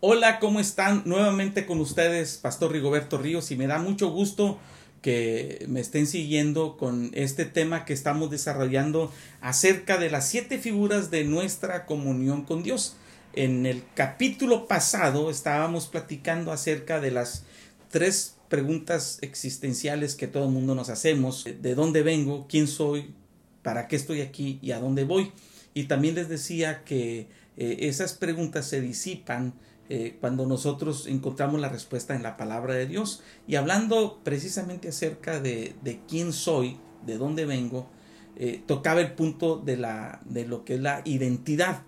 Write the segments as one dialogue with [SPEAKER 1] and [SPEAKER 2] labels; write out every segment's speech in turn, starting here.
[SPEAKER 1] Hola, ¿cómo están? Nuevamente con ustedes, Pastor Rigoberto Ríos, y me da mucho gusto que me estén siguiendo con este tema que estamos desarrollando acerca de las siete figuras de nuestra comunión con Dios. En el capítulo pasado estábamos platicando acerca de las tres preguntas existenciales que todo el mundo nos hacemos. ¿De dónde vengo? ¿Quién soy? ¿Para qué estoy aquí? ¿Y a dónde voy? Y también les decía que eh, esas preguntas se disipan eh, cuando nosotros encontramos la respuesta en la palabra de Dios. Y hablando precisamente acerca de, de quién soy, de dónde vengo, eh, tocaba el punto de, la, de lo que es la identidad.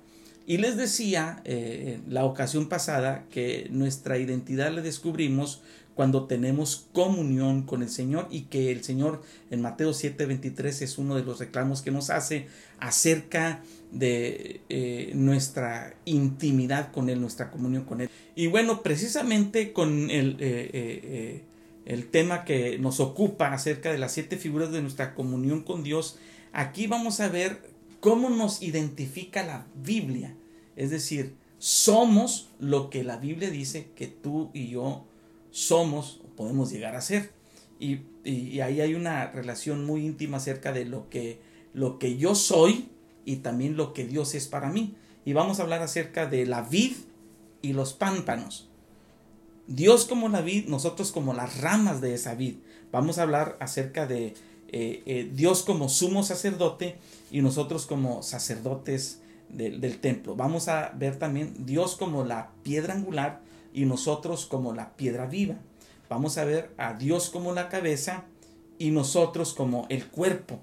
[SPEAKER 1] Y les decía eh, la ocasión pasada que nuestra identidad la descubrimos cuando tenemos comunión con el Señor y que el Señor en Mateo 7:23 es uno de los reclamos que nos hace acerca de eh, nuestra intimidad con Él, nuestra comunión con Él. Y bueno, precisamente con el, eh, eh, el tema que nos ocupa acerca de las siete figuras de nuestra comunión con Dios, aquí vamos a ver cómo nos identifica la Biblia. Es decir, somos lo que la Biblia dice que tú y yo somos o podemos llegar a ser. Y, y, ahí hay una relación muy íntima acerca de lo que, lo que yo soy y también lo que Dios es para mí. Y vamos a hablar acerca de la vid y los pámpanos. Dios como la vid, nosotros como las ramas de esa vid. Vamos a hablar acerca de eh, eh, Dios como sumo sacerdote y nosotros como sacerdotes del templo. Vamos a ver también Dios como la piedra angular y nosotros como la piedra viva. Vamos a ver a Dios como la cabeza y nosotros como el cuerpo.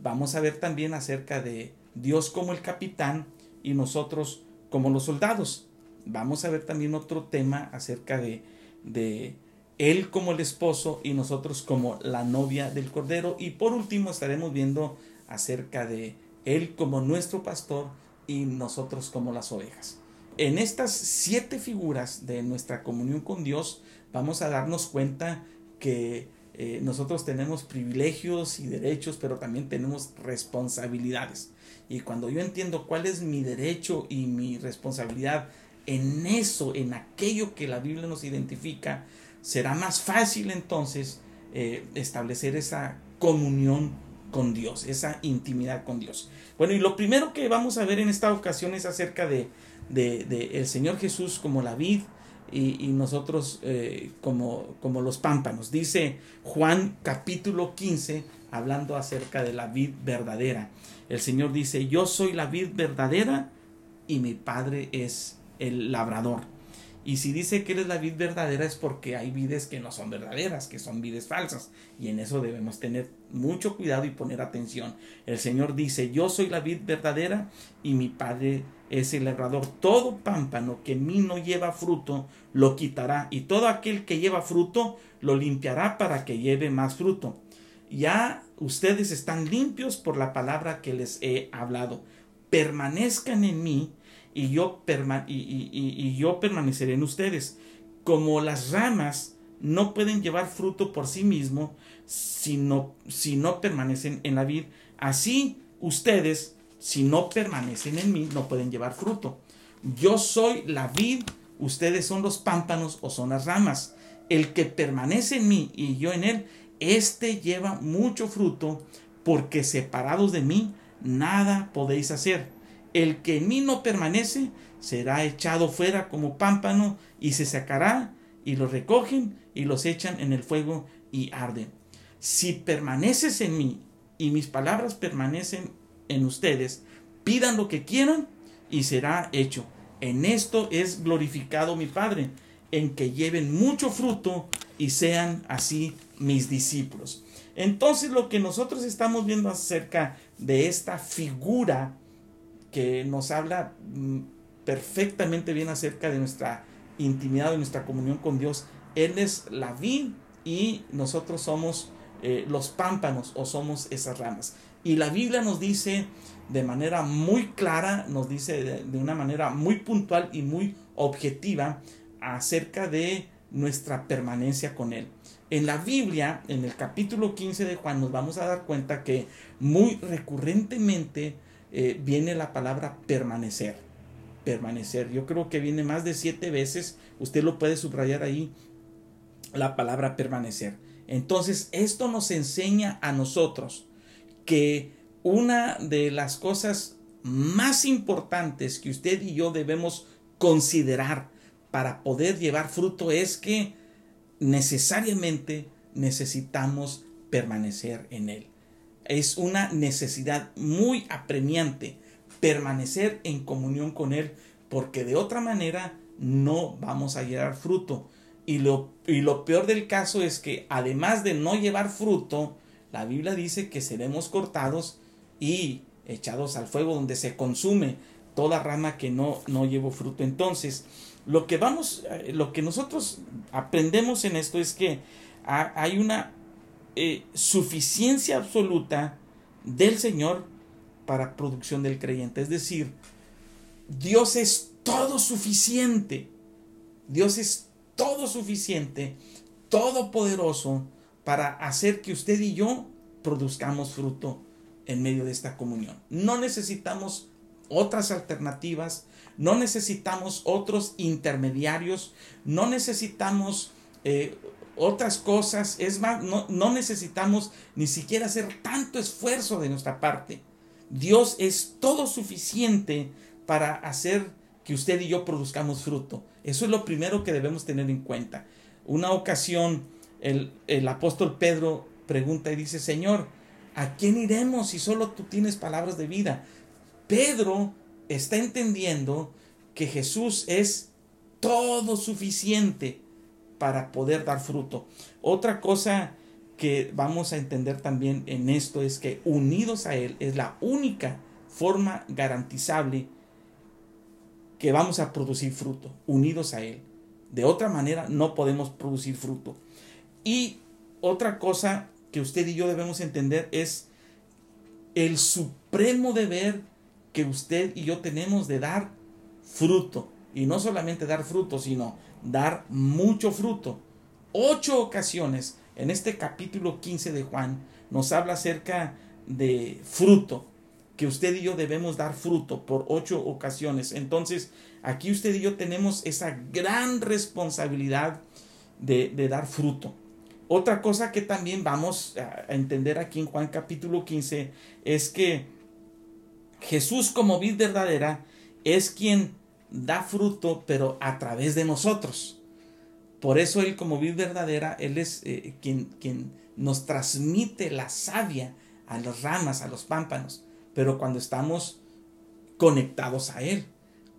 [SPEAKER 1] Vamos a ver también acerca de Dios como el capitán y nosotros como los soldados. Vamos a ver también otro tema acerca de, de Él como el esposo y nosotros como la novia del Cordero. Y por último estaremos viendo acerca de Él como nuestro pastor y nosotros como las ovejas. En estas siete figuras de nuestra comunión con Dios vamos a darnos cuenta que eh, nosotros tenemos privilegios y derechos, pero también tenemos responsabilidades. Y cuando yo entiendo cuál es mi derecho y mi responsabilidad en eso, en aquello que la Biblia nos identifica, será más fácil entonces eh, establecer esa comunión con Dios, esa intimidad con Dios. Bueno, y lo primero que vamos a ver en esta ocasión es acerca de, de, el Señor Jesús como la vid y, nosotros eh, como, como los pámpanos. Dice Juan capítulo 15, hablando acerca de la vid verdadera. El Señor dice, yo soy la vid verdadera y mi Padre es el labrador. Y si dice que eres la vid verdadera es porque hay vides que no son verdaderas, que son vides falsas. Y en eso debemos tener mucho cuidado y poner atención. El Señor dice, yo soy la vid verdadera y mi Padre es el labrador. Todo pámpano que en mí no lleva fruto, lo quitará. Y todo aquel que lleva fruto, lo limpiará para que lleve más fruto. Ya ustedes están limpios por la palabra que les he hablado. Permanezcan en mí y yo, permaneceré en ustedes. Como las ramas no pueden llevar fruto por sí mismo si no, si no permanecen en la vid, así ustedes, si no permanecen en mí, no pueden llevar fruto. Yo soy la vid, ustedes son los pámpanos o son las ramas. El que permanece en mí y yo en él, éste lleva mucho fruto, porque separados de mí, nada podéis hacer. El que en mí no permanece será echado fuera como pámpano y se sacará y lo recogen y los echan en el fuego y arden. Si permaneces en mí y mis palabras permanecen en ustedes, pidan lo que quieran y será hecho. En esto es glorificado mi Padre, en que lleven mucho fruto y sean así mis discípulos. Entonces lo que nosotros estamos viendo acerca de esta figura que nos habla mm, perfectamente bien acerca de nuestra intimidad, de nuestra comunión con Dios, Él es la vid y nosotros somos eh, los pámpanos o somos esas ramas. Y la Biblia nos dice de manera muy clara, nos dice de, una manera muy puntual y muy objetiva acerca de nuestra permanencia con Él. En la Biblia, en el capítulo 15 de Juan, nos vamos a dar cuenta que muy recurrentemente eh, viene la palabra permanecer. Permanecer. Yo creo que viene más de siete veces. Usted lo puede subrayar ahí. La palabra permanecer. Entonces, esto nos enseña a nosotros que una de las cosas más importantes que usted y yo debemos considerar para poder llevar fruto es que necesariamente necesitamos permanecer en Él. Es una necesidad muy apremiante permanecer en comunión con Él, porque de otra manera no vamos a llevar fruto. Y lo, y lo peor del caso es que además de no llevar fruto, la Biblia dice que seremos cortados y echados al fuego donde se consume toda rama que no, no llevo fruto. Entonces, lo que vamos, eh, lo que nosotros aprendemos en esto es que hay una eh, suficiencia absoluta del Señor para producción del creyente. Es decir, Dios es todo suficiente. Dios es todo suficiente, todopoderoso para hacer que usted y yo produzcamos fruto en medio de esta comunión. No necesitamos otras alternativas, no necesitamos otros intermediarios, no necesitamos eh, otras cosas, es más, no, no necesitamos ni siquiera hacer tanto esfuerzo de nuestra parte. Dios es todo suficiente para hacer que usted y yo produzcamos fruto. Eso es lo primero que debemos tener en cuenta. Una ocasión el, el apóstol Pedro pregunta y dice, Señor, ¿a quién iremos si solo tú tienes palabras de vida? Pedro está entendiendo que Jesús es todo suficiente para poder dar fruto. Otra cosa que vamos a entender también en esto es que unidos a Él es la única forma garantizable que vamos a producir fruto, unidos a Él. De otra manera no podemos producir fruto. Y otra cosa que usted y yo debemos entender es el supremo deber que usted y yo tenemos de dar fruto. Y no solamente dar fruto, sino dar mucho fruto. Ocho ocasiones en este capítulo 15 de Juan nos habla acerca de fruto, que usted y yo debemos dar fruto por ocho ocasiones. Entonces, aquí usted y yo tenemos esa gran responsabilidad de, dar fruto. Otra cosa que también vamos a entender aquí en Juan capítulo 15 es que Jesús como vid verdadera es quien da fruto, pero a través de nosotros. Por eso Él como vid verdadera, Él es eh, quien, quien nos transmite la savia a las ramas, a los pámpanos, pero cuando estamos conectados a Él.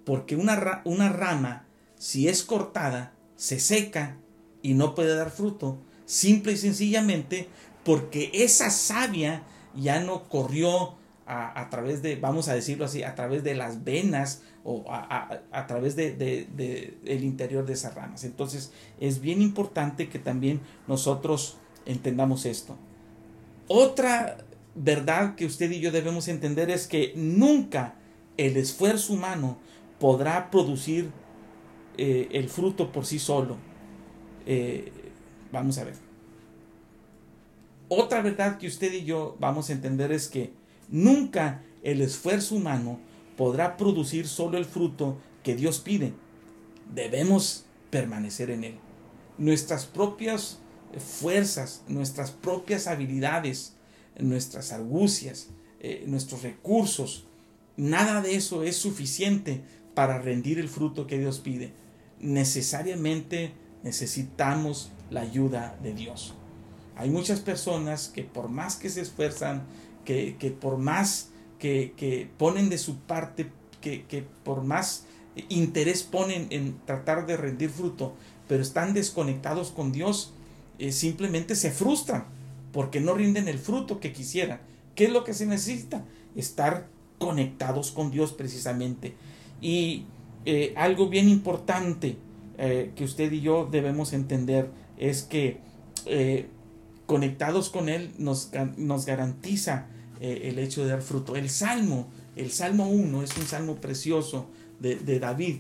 [SPEAKER 1] Porque una, una rama, si es cortada, se seca y no puede dar fruto, simple y sencillamente porque esa savia ya no corrió a, través de, vamos a decirlo así, a través de las venas o a, través de, de, el interior de esas ramas. Entonces es bien importante que también nosotros entendamos esto. Otra verdad que usted y yo debemos entender es que nunca el esfuerzo humano podrá producir eh, el fruto por sí solo. Eh, vamos a ver. Otra verdad que usted y yo vamos a entender es que nunca el esfuerzo humano podrá producir solo el fruto que Dios pide. Debemos permanecer en Él. Nuestras propias fuerzas, nuestras propias habilidades, nuestras argucias, eh, nuestros recursos, nada de eso es suficiente para rendir el fruto que Dios pide. Necesariamente necesitamos la ayuda de Dios. Hay muchas personas que por más que se esfuerzan, que, por más que, ponen de su parte, que, que por más interés ponen en tratar de rendir fruto, pero están desconectados con Dios eh, simplemente se frustran porque no rinden el fruto que quisieran. ¿Qué es lo que se necesita? Estar conectados con Dios precisamente. Y eh, algo bien importante eh, que usted y yo debemos entender es que conectados con Él nos, nos garantiza el hecho de dar fruto. El Salmo, el Salmo 1 es un salmo precioso de, de David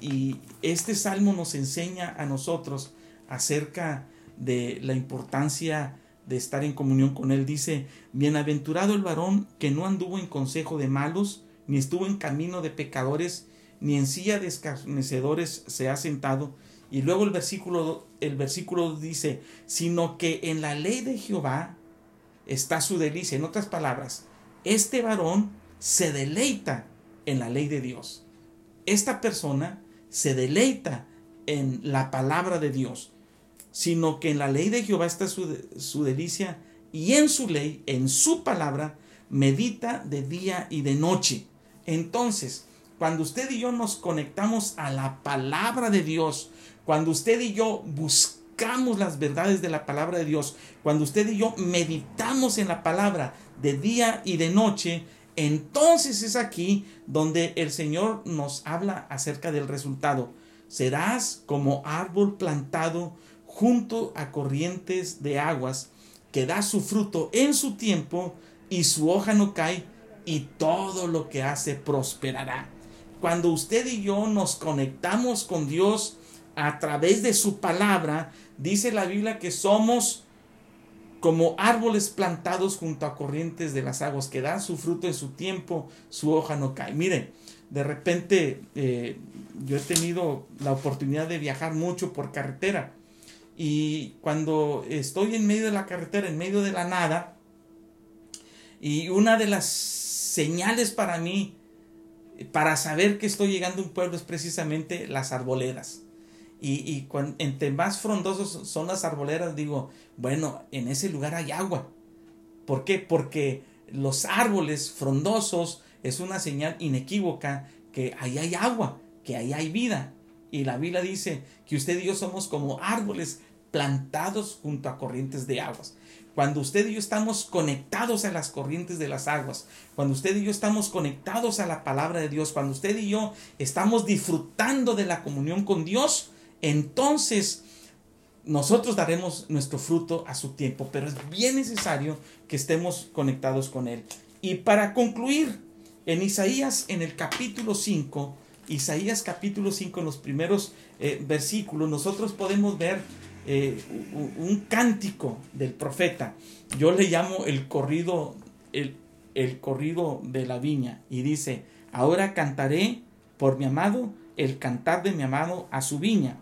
[SPEAKER 1] y este salmo nos enseña a nosotros acerca de la importancia de estar en comunión con Él. Dice, bienaventurado el varón que no anduvo en consejo de malos, ni estuvo en camino de pecadores, ni en silla de escarnecedores se ha sentado. Y luego el versículo, el versículo dice, sino que en la ley de Jehová está su delicia. En otras palabras, este varón se deleita en la ley de Dios. Esta persona se deleita en la palabra de Dios, sino que en la ley de Jehová está su, delicia y en su ley, en su palabra, medita de día y de noche. Entonces, cuando usted y yo nos conectamos a la palabra de Dios, cuando usted y yo buscamos las verdades de la palabra de Dios, cuando usted y yo meditamos en la palabra de día y de noche, entonces es aquí donde el Señor nos habla acerca del resultado. Serás como árbol plantado junto a corrientes de aguas, que da su fruto en su tiempo y su hoja no cae y todo lo que hace prosperará. Cuando usted y yo nos conectamos con Dios a través de su palabra, dice la Biblia que somos como árboles plantados junto a corrientes de las aguas, que dan su fruto en su tiempo, su hoja no cae. Mire, de repente eh, yo he tenido la oportunidad de viajar mucho por carretera y cuando estoy en medio de la carretera, en medio de la nada, y una de las señales para mí, para saber que estoy llegando a un pueblo es precisamente las arboledas y, y entre más frondosos son las arboleras, digo, bueno, en ese lugar hay agua. ¿Por qué? Porque los árboles frondosos es una señal inequívoca que ahí hay agua, que ahí hay vida. Y la Biblia dice que usted y yo somos como árboles plantados junto a corrientes de aguas. Cuando usted y yo estamos conectados a las corrientes de las aguas, cuando usted y yo estamos conectados a la palabra de Dios, cuando usted y yo estamos disfrutando de la comunión con Dios, entonces nosotros daremos nuestro fruto a su tiempo, pero es bien necesario que estemos conectados con Él. Y para concluir, en Isaías, en el capítulo 5, Isaías capítulo 5, en los primeros eh, versículos, nosotros podemos ver eh, un, cántico del profeta. Yo le llamo el corrido, el, el corrido de la viña. Y dice, ahora cantaré por mi amado el cantar de mi amado a su viña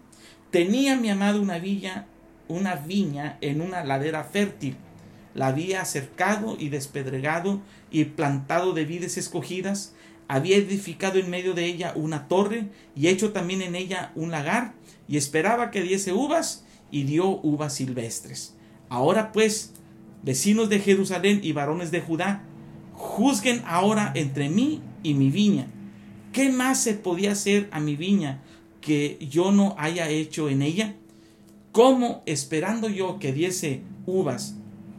[SPEAKER 1] Tenía mi amado una villa, una viña en una ladera fértil. La había cercado y despedregado y plantado de vides escogidas. Había edificado en medio de ella una torre y hecho también en ella un lagar y esperaba que diese uvas y dio uvas silvestres. Ahora pues, vecinos de Jerusalén y varones de Judá, juzguen ahora entre mí y mi viña. ¿Qué más se podía hacer a mi viña que yo no haya hecho en ella? ¿Cómo esperando yo que diese uvas,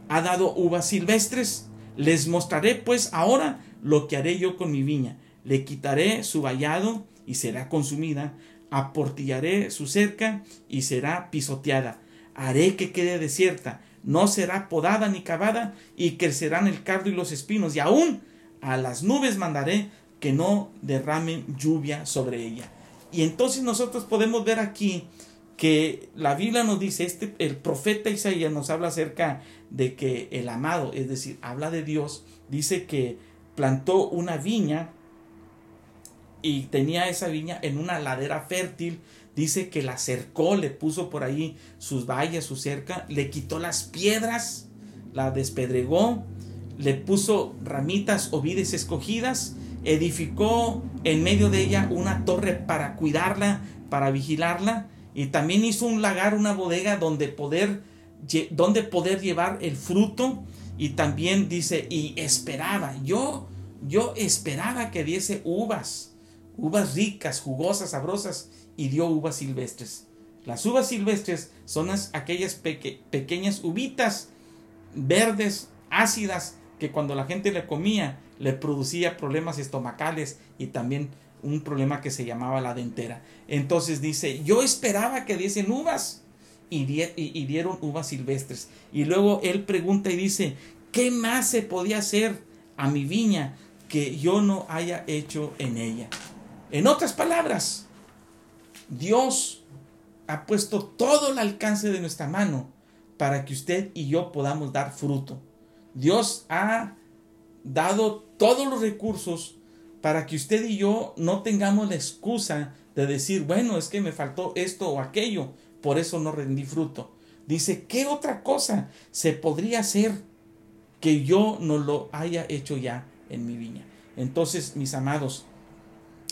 [SPEAKER 1] ha dado uvas silvestres? Les mostraré pues ahora lo que haré yo con mi viña. Le quitaré su vallado y será consumida, aportillaré su cerca y será pisoteada. Haré que quede desierta, no será podada ni cavada, y crecerán el cardo y los espinos, y aún a las nubes mandaré que no derramen lluvia sobre ella. Y entonces nosotros podemos ver aquí que la Biblia nos dice, este, el profeta Isaías nos habla acerca de que el amado, es decir, habla de Dios, dice que plantó una viña y tenía esa viña en una ladera fértil, dice que la cercó, le puso por ahí sus vallas, su cerca, le quitó las piedras, la despedregó, le puso ramitas o vides escogidas edificó en medio de ella una torre para cuidarla, para vigilarla, y también hizo un lagar, una bodega donde poder, donde poder llevar el fruto, y también dice, y esperaba, yo, yo esperaba que diese uvas, uvas ricas, jugosas, sabrosas, y dio uvas silvestres. Las uvas silvestres son aquellas pequeñas uvitas verdes, ácidas, que cuando la gente le comía le producía problemas estomacales y también un problema que se llamaba la dentera. Entonces dice, yo esperaba que diesen uvas y, y, dieron uvas silvestres. Y luego él pregunta y dice, ¿qué más se podía hacer a mi viña que yo no haya hecho en ella? En otras palabras, Dios ha puesto todo el alcance de nuestra mano para que usted y yo podamos dar fruto. Dios ha dado todos los recursos para que usted y yo no tengamos la excusa de decir, bueno, es que me faltó esto o aquello, por eso no rendí fruto. Dice, ¿qué otra cosa se podría hacer que yo no lo haya hecho ya en mi viña? Entonces, mis amados,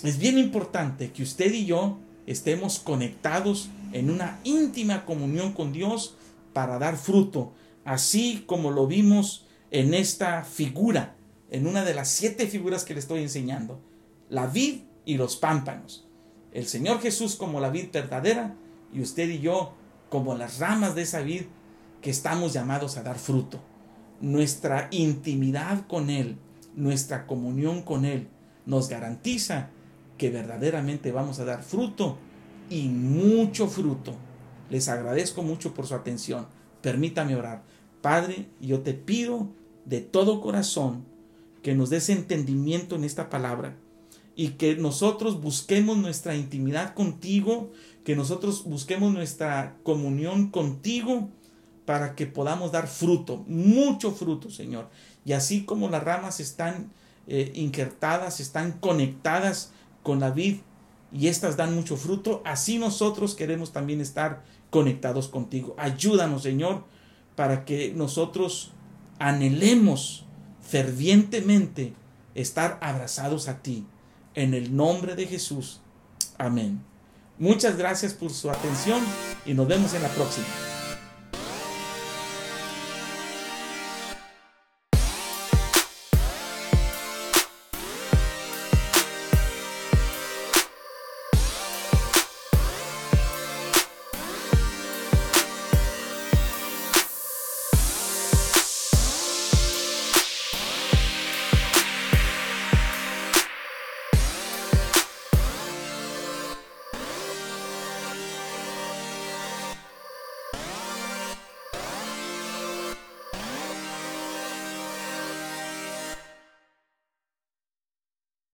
[SPEAKER 1] es bien importante que usted y yo estemos conectados en una íntima comunión con Dios para dar fruto, así como lo vimos en esta figura, en una de las siete figuras que le estoy enseñando, la vid y los pámpanos. El Señor Jesús como la vid verdadera y usted y yo como las ramas de esa vid que estamos llamados a dar fruto. Nuestra intimidad con Él, nuestra comunión con Él, nos garantiza que verdaderamente vamos a dar fruto y mucho fruto. Les agradezco mucho por su atención. Permítame orar. Padre, yo te pido de todo corazón que nos des entendimiento en esta palabra y que nosotros busquemos nuestra intimidad contigo, que nosotros busquemos nuestra comunión contigo para que podamos dar fruto, mucho fruto, Señor. Y así como las ramas están eh, injertadas, están conectadas con la vid y éstas dan mucho fruto, así nosotros queremos también estar conectados contigo. Ayúdanos, Señor, para que nosotros anhelemos fervientemente estar abrazados a ti. En el nombre de Jesús. Amén. Muchas gracias por su atención y nos vemos en la próxima.